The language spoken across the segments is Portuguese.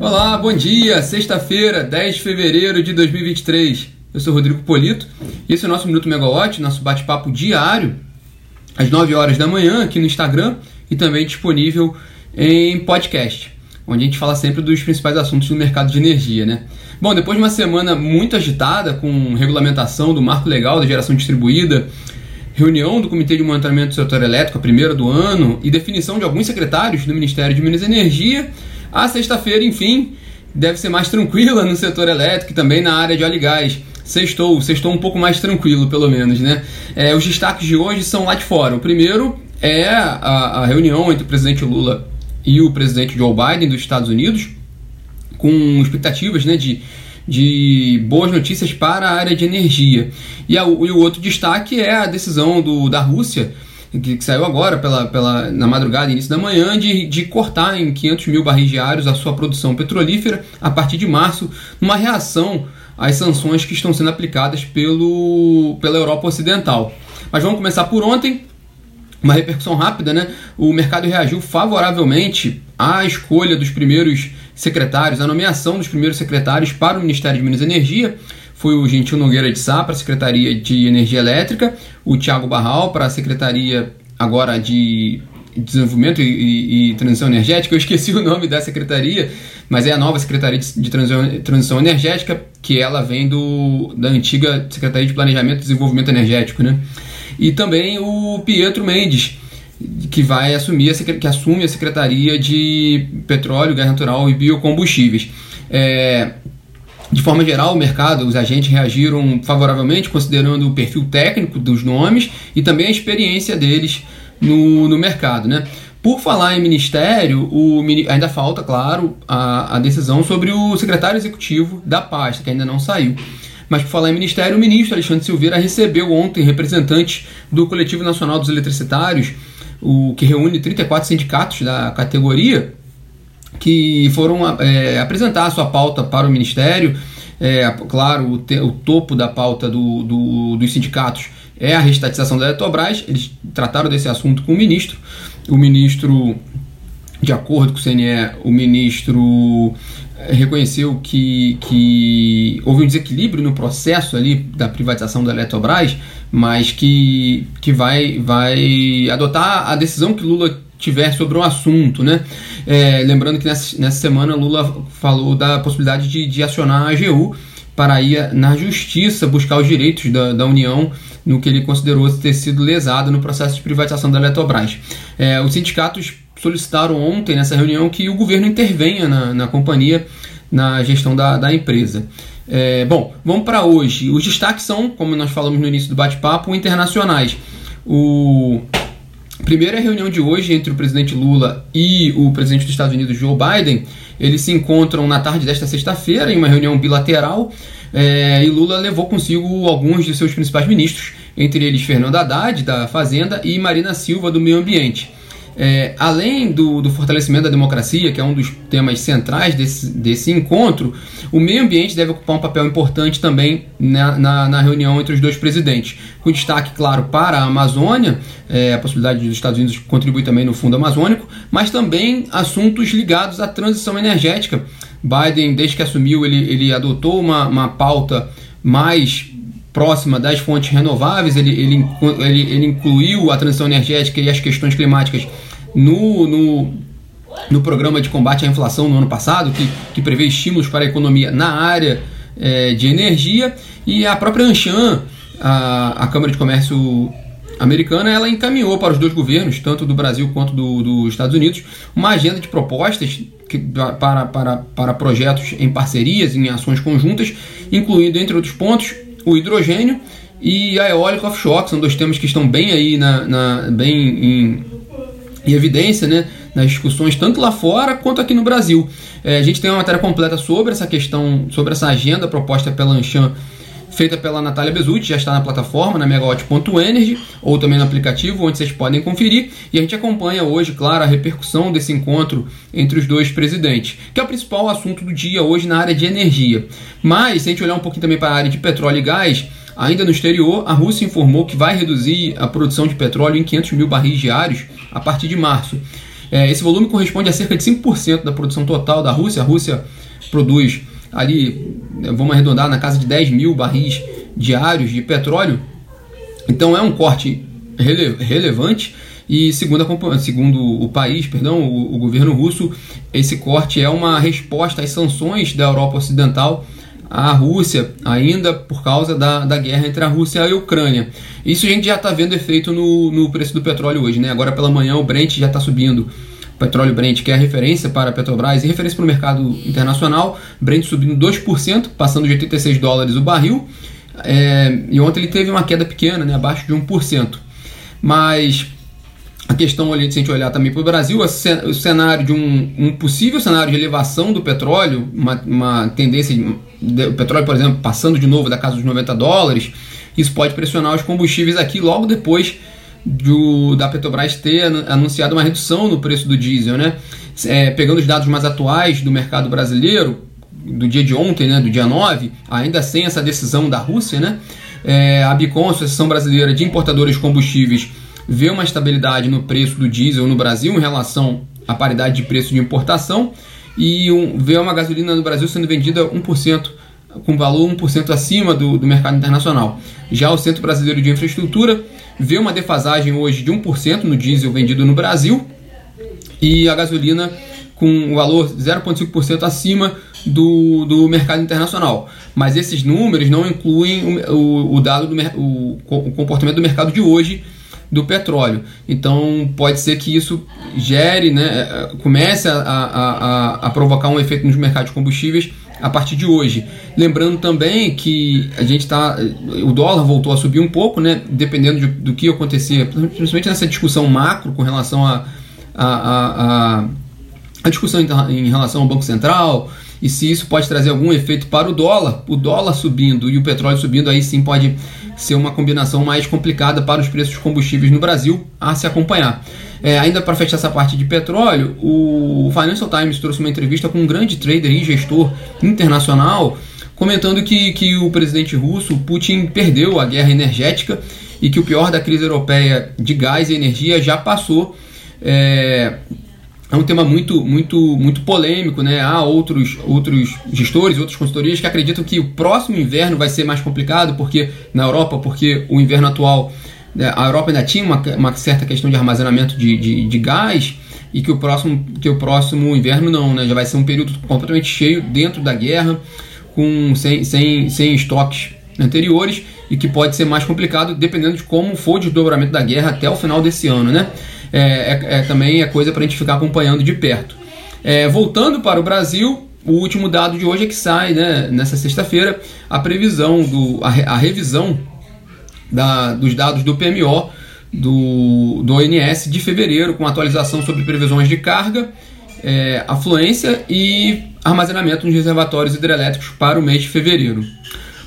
Olá, bom dia! Sexta-feira, 10 de fevereiro de 2023. Eu sou Rodrigo Polito e esse é o nosso Minuto Megawatt, nosso bate-papo diário, às 9 horas da manhã, aqui no Instagram e também disponível em podcast, onde a gente fala sempre dos principais assuntos do mercado de energia, né? Bom, depois de uma semana muito agitada com regulamentação do marco legal da geração distribuída, reunião do Comitê de Monitoramento do Setor Elétrico, a primeira do ano, e definição de alguns secretários do Ministério de Minas e Energia, a sexta-feira, enfim, deve ser mais tranquila no setor elétrico e também na área de óleo e gás. Sextou, sextou um pouco mais tranquilo, pelo menos, né? É, os destaques de hoje são lá de fora. O primeiro é a, a reunião entre o presidente Lula e o presidente Joe Biden dos Estados Unidos, com expectativas né, de, de boas notícias para a área de energia. E, a, e o outro destaque é a decisão do, da Rússia que, que, saiu agora pela, pela, na madrugada, início da manhã, de, de cortar em 500 mil barris diários a sua produção petrolífera a partir de março, numa reação às sanções que estão sendo aplicadas pelo, pela Europa Ocidental. Mas vamos começar por ontem. Uma repercussão rápida, né? O mercado reagiu favoravelmente à escolha dos primeiros secretários, à nomeação dos primeiros secretários para o Ministério de Minas e Energia foi o Gentil Nogueira de Sá para a Secretaria de Energia Elétrica, o Tiago Barral para a Secretaria agora de Desenvolvimento e, e, e, Transição Energética. Eu esqueci o nome da secretaria, mas é a nova Secretaria de, de Transição, Transição, Energética, que ela vem do, da antiga Secretaria de Planejamento e Desenvolvimento Energético, né? E também o Pietro Mendes, que vai assumir a, que assume a Secretaria de Petróleo, Gás Natural e Biocombustíveis. É, de forma geral, o mercado, os agentes reagiram favoravelmente, considerando o perfil técnico dos nomes e também a experiência deles no, no mercado. Né? Por falar em ministério, o, ainda falta, claro, a, a decisão sobre o secretário executivo da pasta, que ainda não saiu. Mas por falar em ministério, o ministro Alexandre Silveira recebeu ontem representantes do Coletivo Nacional dos Eletricitários, o que reúne 34 sindicatos da categoria, que foram é, apresentar a sua pauta para o Ministério. É, claro, o, te, o, topo da pauta do, do, dos sindicatos é a restatização da Eletrobras. Eles trataram desse assunto com o ministro. O ministro, de acordo com o CNE, o ministro é, reconheceu que, que houve um desequilíbrio no processo ali da privatização da Eletrobras, mas que, que vai, vai adotar a decisão que Lula tiver sobre o assunto, né? É, lembrando que nessa, nessa semana Lula falou da possibilidade de, de acionar a AGU para ir na justiça buscar os direitos da, da União no que ele considerou ter sido lesado no processo de privatização da Eletrobras. É, os sindicatos solicitaram ontem nessa reunião que o governo intervenha na, na companhia na gestão da, da empresa. É, bom, vamos para hoje. Os destaques são, como nós falamos no início do bate-papo, internacionais. O Primeira reunião de hoje entre o presidente Lula e o presidente dos Estados Unidos, Joe Biden. Eles se encontram na tarde desta sexta-feira em uma reunião bilateral é, e Lula levou consigo alguns de seus principais ministros, entre eles Fernando Haddad, da Fazenda, e Marina Silva, do Meio Ambiente. É, além do, do, fortalecimento da democracia, que é um dos temas centrais desse, desse encontro, o meio ambiente deve ocupar um papel importante também na, na, na reunião entre os dois presidentes. Com destaque, claro, para a Amazônia, é, a possibilidade dos Estados Unidos contribuir também no Fundo Amazônico, mas também assuntos ligados à transição energética. Biden, desde que assumiu, ele, ele adotou uma, uma pauta mais próxima das fontes renováveis, ele, ele, ele, ele incluiu a transição energética e as questões climáticas no, no, no programa de combate à inflação no ano passado, que, que prevê estímulos para a economia na área é, de energia, e a própria Anshan, a, a Câmara de Comércio americana, ela encaminhou para os dois governos, tanto do Brasil quanto do, dos Estados Unidos, uma agenda de propostas que, para, para, para projetos em parcerias, em ações conjuntas, incluindo, entre outros pontos, o hidrogênio e a eólica offshore, que são dois temas que estão bem aí na, na bem em, em evidência, né, nas discussões tanto lá fora quanto aqui no Brasil. É, a gente tem uma matéria completa sobre essa questão, sobre essa agenda proposta pela Anshan, feita pela Natália Bezutti, já está na plataforma, na megawatt.energy, ou também no aplicativo, onde vocês podem conferir. E a gente acompanha hoje, claro, a repercussão desse encontro entre os dois presidentes, que é o principal assunto do dia hoje na área de energia. Mas, se a gente olhar um pouquinho também para a área de petróleo e gás, Ainda no exterior, a Rússia informou que vai reduzir a produção de petróleo em 500 mil barris diários a partir de março. É, esse volume corresponde a cerca de 5% da produção total da Rússia. A Rússia produz ali, vamos arredondar, na casa de 10 mil barris diários de petróleo. Então é um corte rele relevante e segundo, a, segundo o país, perdão, o, o, governo russo, esse corte é uma resposta às sanções da Europa Ocidental à Rússia, ainda por causa da, da guerra entre a Rússia e a Ucrânia. Isso a gente já está vendo efeito no, no preço do petróleo hoje, né? Agora pela manhã o Brent já está subindo petróleo Brent, que é a referência para a Petrobras e referência para o mercado internacional, Brent subindo 2%, passando de 86 dólares o barril. É, e ontem ele teve uma queda pequena, né, abaixo de 1%. Mas a questão, se a gente olhar também para o Brasil, o cenário de um, um, possível cenário de elevação do petróleo, uma, uma tendência, de, o petróleo, por exemplo, passando de novo da casa dos 90 dólares, isso pode pressionar os combustíveis aqui logo depois do, da Petrobras ter anunciado uma redução no preço do diesel, né? É, pegando os dados mais atuais do mercado brasileiro, do dia de ontem, né, do dia 9, ainda sem essa decisão da Rússia, né? É, a Bicom, a Associação Brasileira de Importadores de Combustíveis, vê uma estabilidade no preço do diesel no Brasil em relação à paridade de preço de importação e um, vê uma gasolina no Brasil sendo vendida 1% com valor 1% acima do, do mercado internacional. Já o Centro Brasileiro de Infraestrutura vê uma defasagem hoje de 1% no diesel vendido no Brasil e a gasolina com um valor 0,5% acima do, do mercado internacional. Mas esses números não incluem o, o, o dado do o, o comportamento do mercado de hoje do petróleo. Então pode ser que isso gere, né, comece a, a, a, a provocar um efeito nos mercados de combustíveis a partir de hoje. Lembrando também que a gente está. O dólar voltou a subir um pouco, né? Dependendo de, do que acontecer, principalmente nessa discussão macro com relação a, a, a, a, a discussão em relação ao Banco Central e se isso pode trazer algum efeito para o dólar. O dólar subindo e o petróleo subindo, aí sim pode ser uma combinação mais complicada para os preços de combustíveis no Brasil a se acompanhar. É, ainda para fechar essa parte de petróleo, o Financial Times trouxe uma entrevista com um grande trader e gestor internacional comentando que, que o presidente russo, Putin, perdeu a guerra energética e que o pior da crise europeia de gás e energia já passou. É, é um tema muito, muito, muito polêmico, né? Há outros, outros gestores, outras consultorias que acreditam que o próximo inverno vai ser mais complicado, porque na Europa, porque o inverno atual, né, a Europa ainda tinha uma, uma certa questão de armazenamento de, de, de, gás e que o próximo, que o próximo inverno não, né? Já vai ser um período completamente cheio dentro da guerra, com sem, sem, sem estoques anteriores e que pode ser mais complicado dependendo de como for o desdobramento da guerra até o final desse ano, né? É, é, é também é coisa para a gente ficar acompanhando de perto. É, voltando para o Brasil, o último dado de hoje é que sai, né, nessa sexta-feira, a previsão, do, a, a revisão da, dos dados do PMO do, do ONS de fevereiro, com atualização sobre previsões de carga, é, afluência e armazenamento nos reservatórios hidrelétricos para o mês de fevereiro.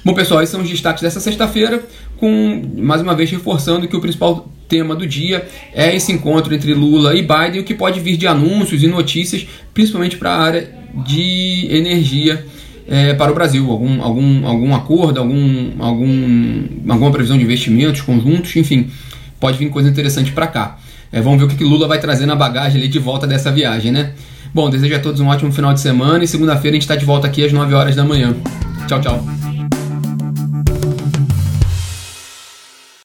Bom, pessoal, esses são os destaques dessa sexta-feira, com mais uma vez reforçando que o principal tema do dia é esse encontro entre Lula e Biden, o que pode vir de anúncios e notícias, principalmente para a área de energia é, para o Brasil. Algum, algum, algum acordo, algum, algum, alguma previsão de investimentos conjuntos, enfim, pode vir coisa interessante para cá. É, vamos ver o que, que Lula vai trazer na bagagem ali de volta dessa viagem, né? Bom, desejo a todos um ótimo final de semana e segunda-feira a gente está de volta aqui às 9 horas da manhã. Tchau, tchau.